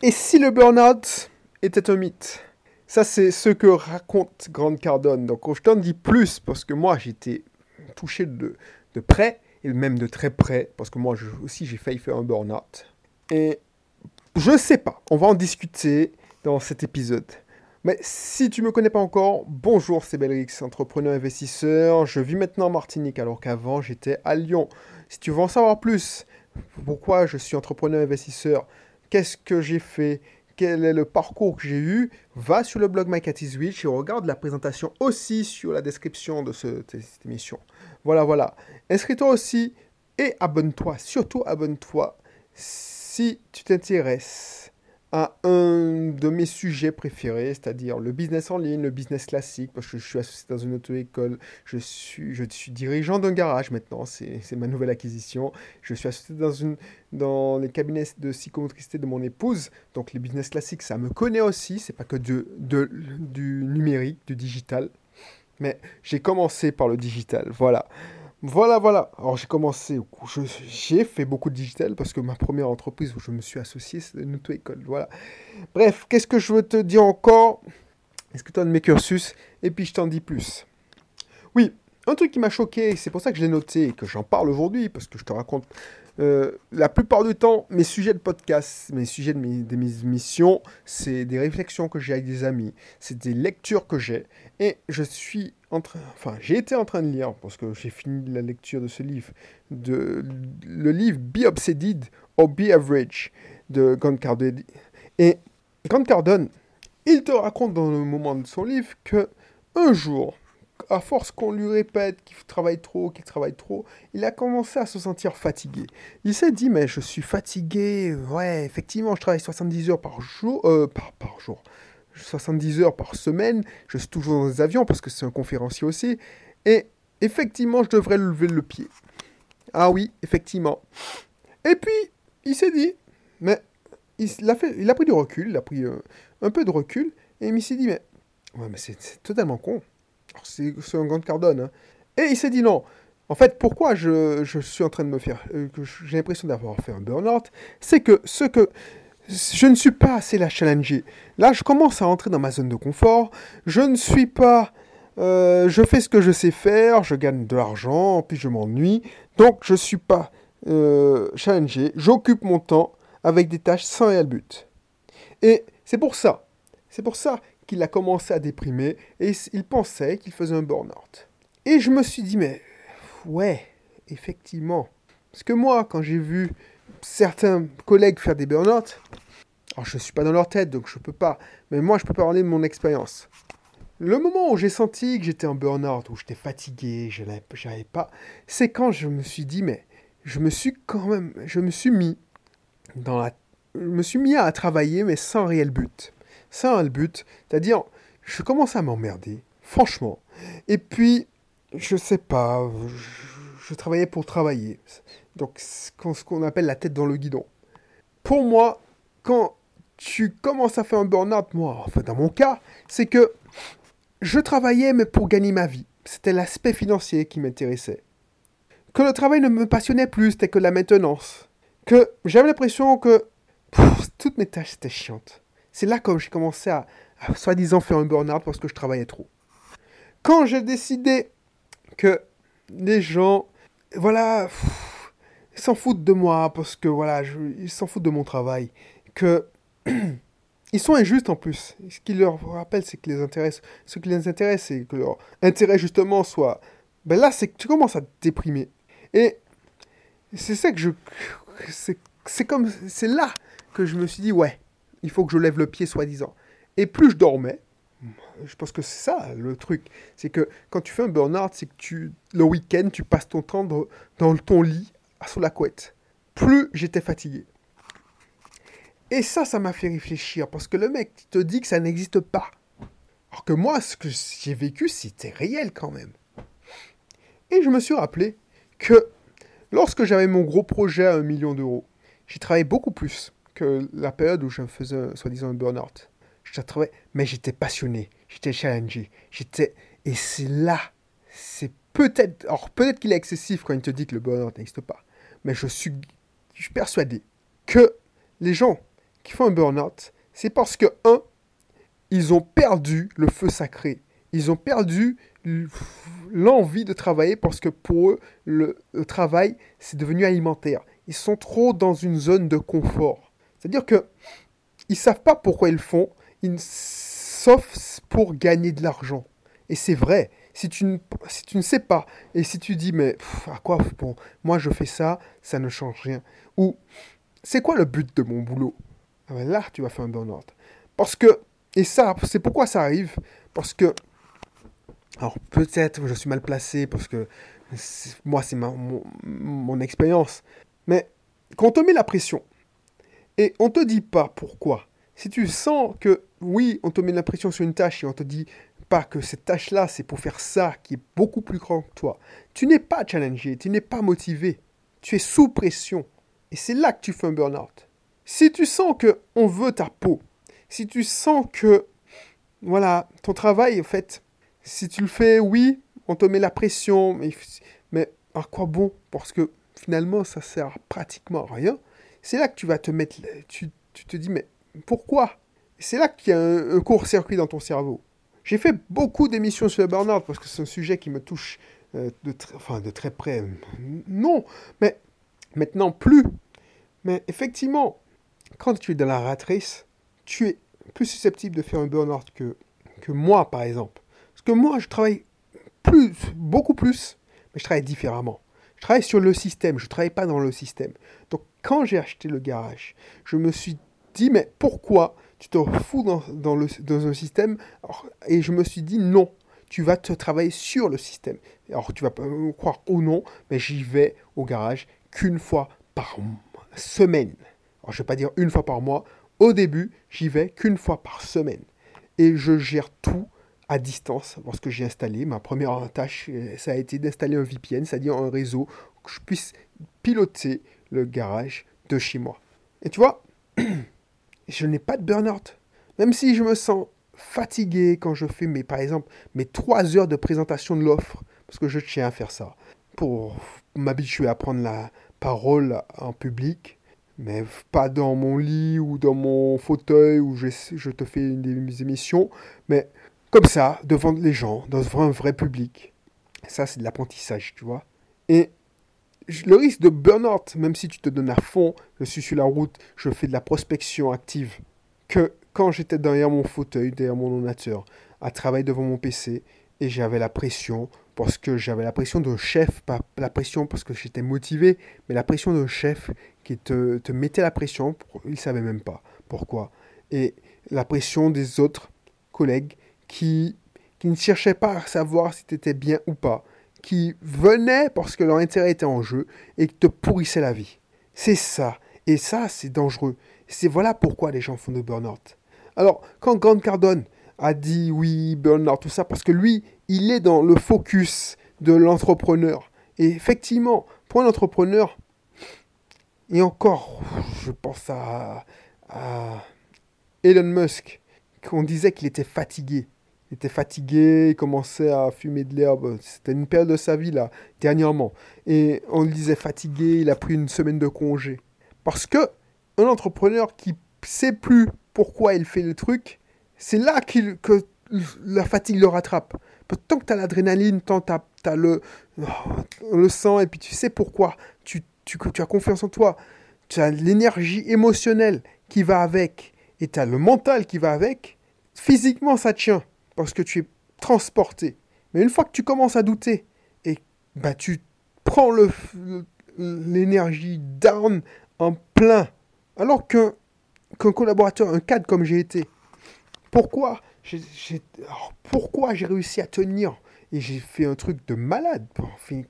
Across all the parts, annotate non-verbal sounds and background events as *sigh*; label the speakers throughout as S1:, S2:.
S1: Et si le burn-out était un mythe? Ça, c'est ce que raconte Grande Cardone. Donc, je t'en dis plus parce que moi, j'étais touché de, près et même de très près parce que moi aussi, j'ai failli faire un burn-out. Et je sais pas, on va en discuter dans cet épisode. Mais si tu me connais pas encore, bonjour, c'est Belrix, entrepreneur investisseur. Je vis maintenant en Martinique alors qu'avant j'étais à Lyon. Si tu veux en savoir plus, pourquoi je suis entrepreneur investisseur, qu'est-ce que j'ai fait, quel est le parcours que j'ai eu, va sur le blog My Cat is Rich et regarde la présentation aussi sur la description de, cette émission. Voilà, voilà. Inscris-toi aussi et abonne-toi, surtout abonne-toi si tu t'intéresses à un de mes sujets préférés, c'est-à-dire le business en ligne, le business classique, parce que je suis associé dans une auto-école, je suis, dirigeant d'un garage maintenant, c'est ma nouvelle acquisition, je suis associé dans, les cabinets de psychomotricité de mon épouse, donc les business classiques, ça me connaît aussi, c'est pas que du numérique, du digital, mais j'ai commencé par le digital, voilà. Voilà, voilà. Alors j'ai commencé, j'ai fait beaucoup de digital parce que ma première entreprise où je me suis associé, c'est une auto-école. Voilà. Bref, qu'est-ce que je veux te dire encore? Est-ce que tu as de mes cursus? Et puis je t'en dis plus. Oui, un truc qui m'a choqué, c'est pour ça que je l'ai noté et que j'en parle aujourd'hui, parce que je te raconte euh, la plupart du temps, mes sujets de podcast, mes sujets de mes, de mes émissions, c'est des réflexions que j'ai avec des amis, c'est des lectures que j'ai, et je suis en train, enfin, j'ai été en train de lire, parce que j'ai fini la lecture de ce livre, de, le livre Be Obseded or Be Average de Grant Cardone. Et Grant Cardone, il te raconte dans le moment de son livre que un jour, à force qu'on lui répète qu'il travaille trop, qu'il travaille trop, il a commencé à se sentir fatigué. Il s'est dit, mais je suis fatigué, ouais, effectivement, je travaille 70 heures par jour, euh, par, jour, 70 heures par semaine, je suis toujours dans les avions parce que c'est un conférencier aussi, et effectivement, je devrais lever le pied. Ah oui, effectivement. Et puis, il s'est dit, mais il a, fait, il a pris du recul, il a pris euh, un peu de recul, et il s'est dit, mais, ouais, mais c'est totalement con c'est un grand Cardone. Hein. Et il s'est dit non. En fait, pourquoi je, suis en train de me faire. Euh, j'ai l'impression d'avoir fait un burn-out, c'est que ce que. Je ne suis pas assez la challenger. Là, je commence à entrer dans ma zone de confort. Je ne suis pas. Euh, je fais ce que je sais faire, je gagne de l'argent, puis je m'ennuie. Donc, je ne suis pas euh, challengé. J'occupe mon temps avec des tâches sans réel but. Et c'est pour ça. C'est pour ça qu'il a commencé à déprimer et il pensait qu'il faisait un burn-out. Et je me suis dit, mais ouais, effectivement. Parce que moi, quand j'ai vu certains collègues faire des burn-out, alors je ne suis pas dans leur tête, donc je ne peux pas, mais moi je peux parler de mon expérience. Le moment où j'ai senti que j'étais en burn-out, où j'étais fatigué, je n'avais pas, c'est quand je me suis dit, mais je me suis quand même, je me suis mis dans la, je me suis mis à travailler, mais sans réel but. Ça a le but. C'est-à-dire, je commence à m'emmerder, franchement. Et puis, je sais pas, je, travaillais pour travailler. Donc, ce qu'on appelle la tête dans le guidon. Pour moi, quand tu commences à faire un burn-out, moi, enfin, dans mon cas, c'est que je travaillais, mais pour gagner ma vie. C'était l'aspect financier qui m'intéressait. Que le travail ne me passionnait plus, c'était que la maintenance. Que j'avais l'impression que toutes mes tâches étaient chiantes. C'est là que j'ai commencé à, soi-disant faire un burn-out parce que je travaillais trop. Quand j'ai décidé que les gens, voilà, s'en foutent de moi parce que voilà, ils s'en foutent de mon travail, que *clears throat* ils sont injustes en plus. Ce qui leur rappelle, c'est que les intéresse, ce qui les intéresse, c'est que leur intérêt justement soit, ben là, c'est que tu commences à te déprimer. Et c'est ça que je, c'est comme, c'est là que je me suis dit ouais, il faut que je lève le pied, soi-disant. Et plus je dormais, je pense que c'est ça le truc, c'est que quand tu fais un burn-out, c'est que le week-end, tu passes ton temps dans, ton lit, sous la couette. Plus j'étais fatigué. Et ça, ça m'a fait réfléchir, parce que le mec te dit que ça n'existe pas. Alors que moi, ce que j'ai vécu, c'était réel quand même. Et je me suis rappelé que lorsque j'avais mon gros projet à un million d'euros, j'ai travaillé beaucoup plus la période où je faisais soi-disant un burn-out. Je trouvais, mais j'étais passionné, j'étais challengé, j'étais. Et c'est là, c'est peut-être. Alors peut-être qu'il est excessif quand il te dit que le burn-out n'existe pas, mais je suis, je suis persuadé que les gens qui font un burn-out, c'est parce que, un, ils ont perdu le feu sacré. Ils ont perdu l'envie de travailler parce que pour eux, le, travail, c'est devenu alimentaire. Ils sont trop dans une zone de confort. C'est-à-dire que ils savent pas pourquoi ils le font, sauf pour gagner de l'argent. Et c'est vrai. Si tu, ne, sais pas, et si tu dis, mais à quoi bon, moi je fais ça, ça ne change rien. Ou, c'est quoi le but de mon boulot? Ah ben Là, tu vas faire un burn-out. Parce que, et ça, c'est pourquoi ça arrive? Parce que alors peut-être je suis mal placé parce que moi c'est mon, mon expérience. Mais quand on te met la pression et on te dit pas pourquoi, si tu sens que oui, on te met la pression sur une tâche et on te dit pas que cette tâche-là c'est pour faire ça qui est beaucoup plus grand que toi, tu n'es pas challengé, tu n'es pas motivé, tu es sous pression et c'est là que tu fais un burn-out. Si tu sens que on veut ta peau, si tu sens que voilà, ton travail en fait si tu le fais, oui, on te met la pression, mais, mais à quoi bon? Parce que finalement, ça sert pratiquement à rien. C'est là que tu vas te mettre, tu, tu te dis, mais pourquoi? C'est là qu'il y a un, court-circuit dans ton cerveau. J'ai fait beaucoup d'émissions sur le burn-out parce que c'est un sujet qui me touche euh, de, enfin, de très près. Non, mais maintenant plus. Mais effectivement, quand tu es dans la ratrice, tu es plus susceptible de faire un burn-out que, que moi, par exemple que moi, je travaille plus, beaucoup plus, mais je travaille différemment. Je travaille sur le système, je ne travaille pas dans le système. Donc quand j'ai acheté le garage, je me suis dit, mais pourquoi tu te fous dans, le, dans un système? Et je me suis dit, non, tu vas te travailler sur le système. Alors tu vas pas me croire ou non, mais j'y vais au garage qu'une fois par semaine. Alors je ne vais pas dire une fois par mois. Au début, j'y vais qu'une fois par semaine. Et je gère tout à distance lorsque j'ai installé. Ma première tâche, euh, ça a été d'installer un VPN, c'est-à-dire un réseau que je puisse piloter le garage de chez moi. Et tu vois, *clears throat* je n'ai pas de burn-out. Même si je me sens fatigué quand je fais, mes, par exemple, mes trois heures de présentation de l'offre, parce que je tiens à faire ça, pour m'habituer à prendre la parole en public, mais pas dans mon lit ou dans mon fauteuil où je, je te fais une des émissions, mais comme ça, devant les gens, devant un vrai public. Ça, c'est de l'apprentissage, tu vois. Et le risque de burn-out, même si tu te donnes à fond, je suis sur la route, je fais de la prospection active, que quand j'étais derrière mon fauteuil, derrière mon ordinateur, à travailler devant mon PC, et j'avais la pression, parce que j'avais la pression d'un chef, pas la pression parce que j'étais motivé, mais la pression d'un chef qui te mettait la pression, il ne savait même pas pourquoi. Et la pression des autres collègues qui, qui ne cherchaient pas à savoir si tu étais bien ou pas, qui venaient parce que leur intérêt était en jeu et qui te pourrissaient la vie. C'est ça. Et ça, c'est dangereux. C'est voilà pourquoi les gens font de burn-out. Alors, quand Grant Cardone a dit oui, burn-out, tout ça, parce que lui, il est dans le focus de l'entrepreneur. Et effectivement, pour un entrepreneur, et encore, je pense à, à Elon Musk, qu'on disait qu'il était fatigué. Il était fatigué, il commençait à fumer de l'herbe. C'était une période de sa vie, là, dernièrement. Et on le disait fatigué, il a pris une semaine de congé. Parce que un entrepreneur qui sait plus pourquoi il fait le truc, c'est là que la fatigue le rattrape. Tant que tu as l'adrénaline, tant que tu as, le, le sang, et puis tu sais pourquoi, tu, tu, tu as confiance en toi, tu as l'énergie émotionnelle qui va avec, et tu as le mental qui va avec, physiquement ça tient parce que tu es transporté. Mais une fois que tu commences à douter et bah, tu prends l'énergie down en plein, alors qu'un collaborateur, un cadre comme j'ai été, pourquoi j'ai pourquoi j'ai réussi à tenir? Et j'ai fait un truc de malade.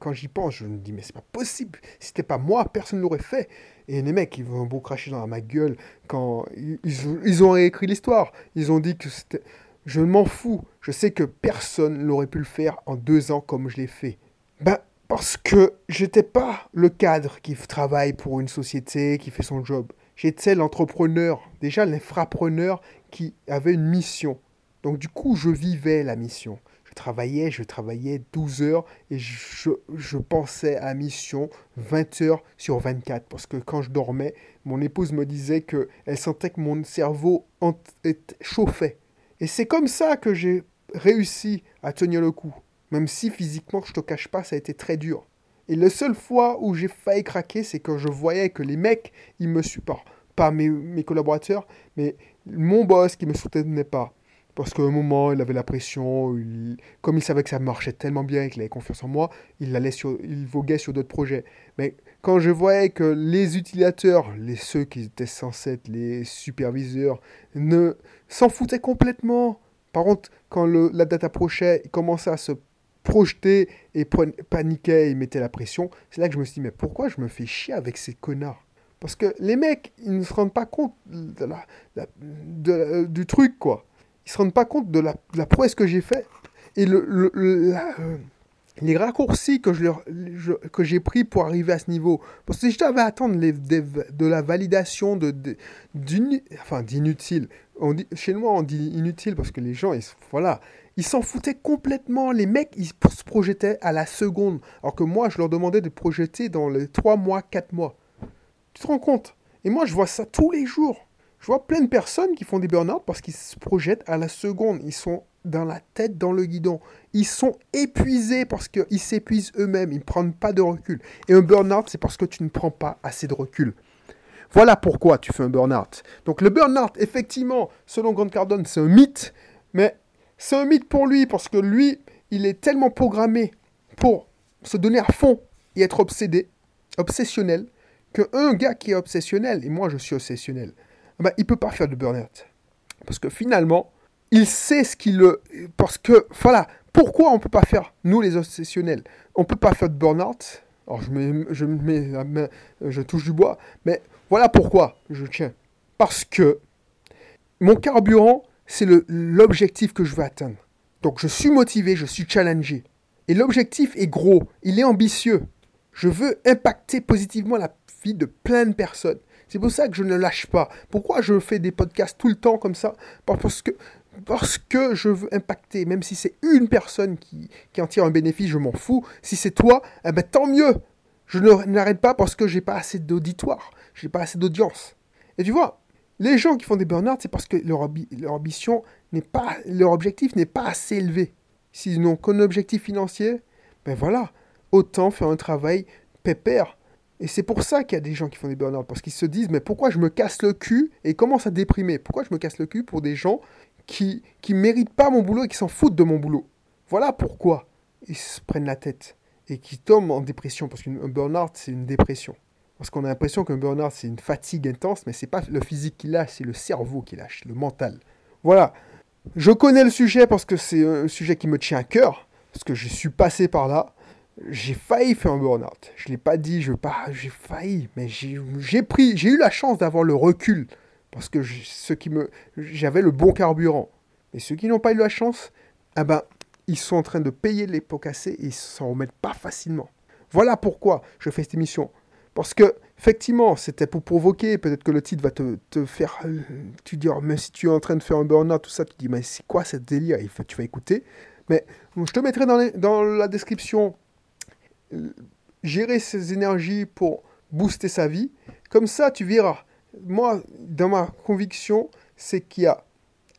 S1: Quand j'y pense, je me dis, mais c'est pas possible. Si c'était pas moi, personne ne l'aurait fait. Et les mecs, ils vont beau cracher dans ma gueule quand ils, ils ont réécrit l'histoire. Ils ont dit que c'était. Je m'en fous. Je sais que personne n'aurait pu le faire en deux ans comme je l'ai fait. Ben, parce que j'étais pas le cadre qui travaille pour une société, qui fait son job. J'étais l'entrepreneur, déjà l'infrapreneur qui avait une mission. Donc du coup, je vivais la mission. Je travaillais, je travaillais 12 heures et je, je pensais à mission 20 heures sur 24. Parce que quand je dormais, mon épouse me disait qu'elle sentait que mon cerveau chauffait. Et c'est comme ça que j'ai réussi à tenir le coup. Même si physiquement, je te cache pas, ça a été très dur. Et la seule fois où j'ai failli craquer, c'est quand je voyais que les mecs, ils me supportent. Pas mes, mes collaborateurs, mais mon boss qui me soutenait pas. Parce qu'à un moment, il avait la pression, comme il savait que ça marchait tellement bien qu'il avait confiance en moi, il, allait sur, il voguait sur d'autres projets. Mais quand je voyais que les utilisateurs, les, ceux qui étaient censés être les superviseurs, ne s'en foutaient complètement. Par contre, quand la date approchait, ils commençaient à se projeter et paniquaient et mettaient la pression, c'est là que je me suis dit, mais pourquoi je me fais chier avec ces connards? Parce que les mecs, ils ne se rendent pas compte de la, de, du truc, quoi. Ils se rendent pas compte de la, la prouesse que j'ai fait. Et le, le euh, les raccourcis que, je, que j'ai pris pour arriver à ce niveau. Parce que si je devais attendre les, de la validation de, enfin, d'inutile, chez moi on dit inutile parce que les gens, ils, voilà, ils s'en foutaient complètement. Les mecs, ils se projetaient à la seconde. Alors que moi, je leur demandais de projeter dans les 3 mois, 4 mois. Tu te rends compte? Et moi, je vois ça tous les jours. Je vois plein de personnes qui font des burn-out parce qu'ils se projettent à la seconde. Ils sont dans la tête, dans le guidon. Ils sont épuisés parce qu'ils s'épuisent eux-mêmes. Ils ne prennent pas de recul. Et un burn-out, c'est parce que tu ne prends pas assez de recul. Voilà pourquoi tu fais un burn-out. Donc le burn-out, effectivement, selon Grant Cardone, c'est un mythe. Mais c'est un mythe pour lui parce que lui, il est tellement programmé pour se donner à fond et être obsédé, obsessionnel, qu'un gars qui est obsessionnel, et moi je suis obsessionnel, eh ben, il ne peut pas faire de burn-out. Parce que finalement, il sait ce qu'il le... Parce que, voilà, pourquoi on ne peut pas faire, nous les obsessionnels, on ne peut pas faire de burn-out Alors je, mets, je, mets je touche du bois, mais voilà pourquoi je tiens. Parce que mon carburant, c'est l'objectif que je veux atteindre. Donc je suis motivé, je suis challengé. Et l'objectif est gros, il est ambitieux. Je veux impacter positivement la vie de plein de personnes. C'est pour ça que je ne lâche pas. Pourquoi je fais des podcasts tout le temps comme ça? Parce que parce que je veux impacter, même si c'est une personne qui, en tire un bénéfice, je m'en fous. Si c'est toi, eh ben, tant mieux. Je n'arrête pas parce que j'ai pas assez d'auditoire, j'ai pas assez d'audience. Et tu vois, les gens qui font des burn-out, c'est parce que leur, ambition n'est pas, leur objectif n'est pas assez élevé. S'ils n'ont qu'un objectif financier, ben voilà, autant faire un travail pépère. Et c'est pour ça qu'il y a des gens qui font des burn-out, parce qu'ils se disent, mais pourquoi je me casse le cul et commencent à déprimer Pourquoi je me casse le cul pour des gens qui ne méritent pas mon boulot et qui s'en foutent de mon boulot. Voilà pourquoi ils se prennent la tête et qui tombent en dépression. Parce qu'un burn-out, c'est une dépression. Parce qu'on a l'impression qu'un burn-out, c'est une fatigue intense, mais c'est pas le physique qui lâche, c'est le cerveau qui lâche, le mental. Voilà. Je connais le sujet parce que c'est un sujet qui me tient à cœur, parce que je suis passé par là. J'ai failli faire un burn-out. Je ne l'ai pas dit, je pas, j'ai failli, mais j'ai pris, j'ai eu la chance d'avoir le recul parce que qui me, j'avais le bon carburant. Mais ceux qui n'ont pas eu la chance, ah ben, ils sont en train de payer les pots cassés et ils s'en remettent pas facilement. Voilà pourquoi je fais cette émission. Parce que, effectivement, c'était pour provoquer. Peut-être que le titre va te, te faire. Euh, tu dis, oh, si tu es en train de faire un burn-out, tout ça, tu dis, mais c'est quoi cette délire? Tu vas écouter. Mais je te mettrai dans, dans la description euh, gérer ses énergies pour booster sa vie. Comme ça, tu verras moi, dans ma conviction, c'est qu'il y a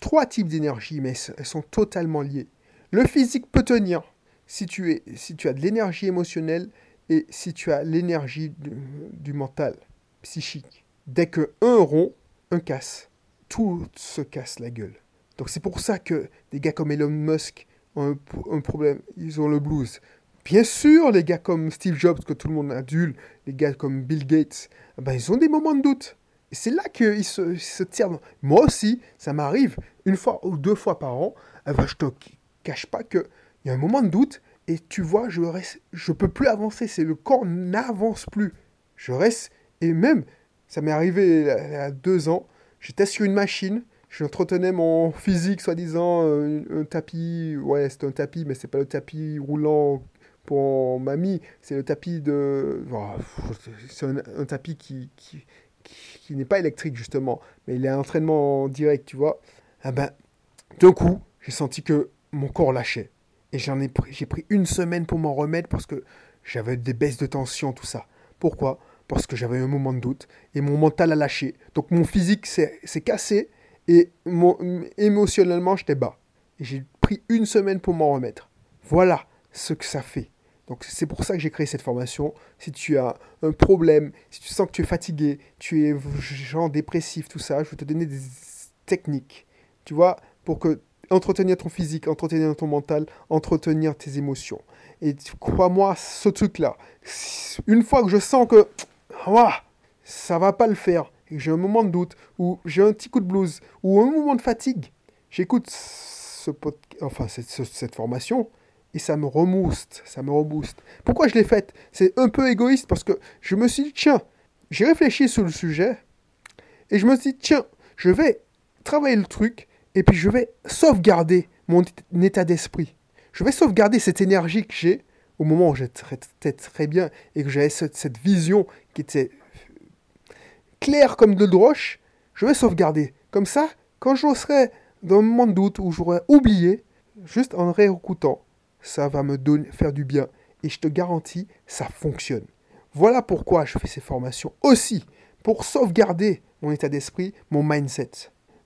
S1: trois types d'énergie, mais elles sont totalement liées. Le physique peut tenir si tu, es, si tu as de l'énergie émotionnelle et si tu as l'énergie du, mental, psychique. Dès que un rompt, un casse. Tout se casse la gueule. Donc c'est pour ça que des gars comme Elon Musk ont un, problème, ils ont le blues. Bien sûr, les gars comme Steve Jobs, que tout le monde adule, les gars comme Bill Gates, ben, ils ont des moments de doute c'est là qu'ils se, se tirent. Moi aussi, ça m'arrive une fois ou deux fois par an. Eh ben, je te cache pas qu'il y a un moment de doute et tu vois, je reste, je peux plus avancer. C'est le corps n'avance plus. Je reste et même, ça m'est arrivé il y a deux ans. J'étais sur une machine. J'entretenais mon physique, soi-disant, euh, un, tapis. Ouais, c'est un tapis, mais c'est pas le tapis roulant pour mamie. C'est le tapis de. c'est un, tapis qui n'est pas électrique justement, mais il est un entraînement direct, tu vois, ah ben, d'un coup, j'ai senti que mon corps lâchait. Et j'en ai pris, j'ai pris une semaine pour m'en remettre parce que j'avais des baisses de tension, tout ça. Pourquoi? Parce que j'avais un moment de doute et mon mental a lâché. Donc mon physique s'est cassé et mon, émotionnellement j'étais bas. Et j'ai pris une semaine pour m'en remettre. Voilà ce que ça fait. Donc c'est pour ça que j'ai créé cette formation. Si tu as un problème, si tu sens que tu es fatigué, tu es genre dépressif, tout ça, je vais te donner des techniques, tu vois, pour que entretenir ton physique, entretenir ton mental, entretenir tes émotions. Et crois-moi, ce truc-là, une fois que je sens que ouah, ça va pas le faire, et que j'ai un moment de doute, ou j'ai un petit coup de blues, ou un moment de fatigue, j'écoute ce enfin cette, cette formation, et ça me remouste, ça me rebooste. Pourquoi je l'ai faite? C'est un peu égoïste parce que je me suis dit, tiens, j'ai réfléchi sur le sujet et je me suis dit, tiens, je vais travailler le truc et puis je vais sauvegarder mon état d'esprit. Je vais sauvegarder cette énergie que j'ai au moment où j'étais très bien et que j'avais cette, vision qui était claire comme de roche. Je vais sauvegarder. Comme ça, quand je serai dans un moment de doute où j'aurais oublié, juste en réécoutant, ça va me faire du bien. Et je te garantis, ça fonctionne. Voilà pourquoi je fais ces formations aussi, pour sauvegarder mon état d'esprit, mon mindset.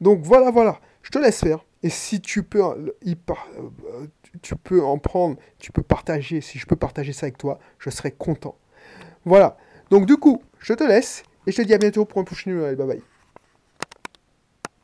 S1: Donc voilà, voilà, je te laisse faire. Et si tu peux, euh, tu peux en prendre, tu peux partager, si je peux partager ça avec toi, je serai content. Voilà. Donc du coup, je te laisse et je te dis à bientôt pour un prochain numéro. Bye bye.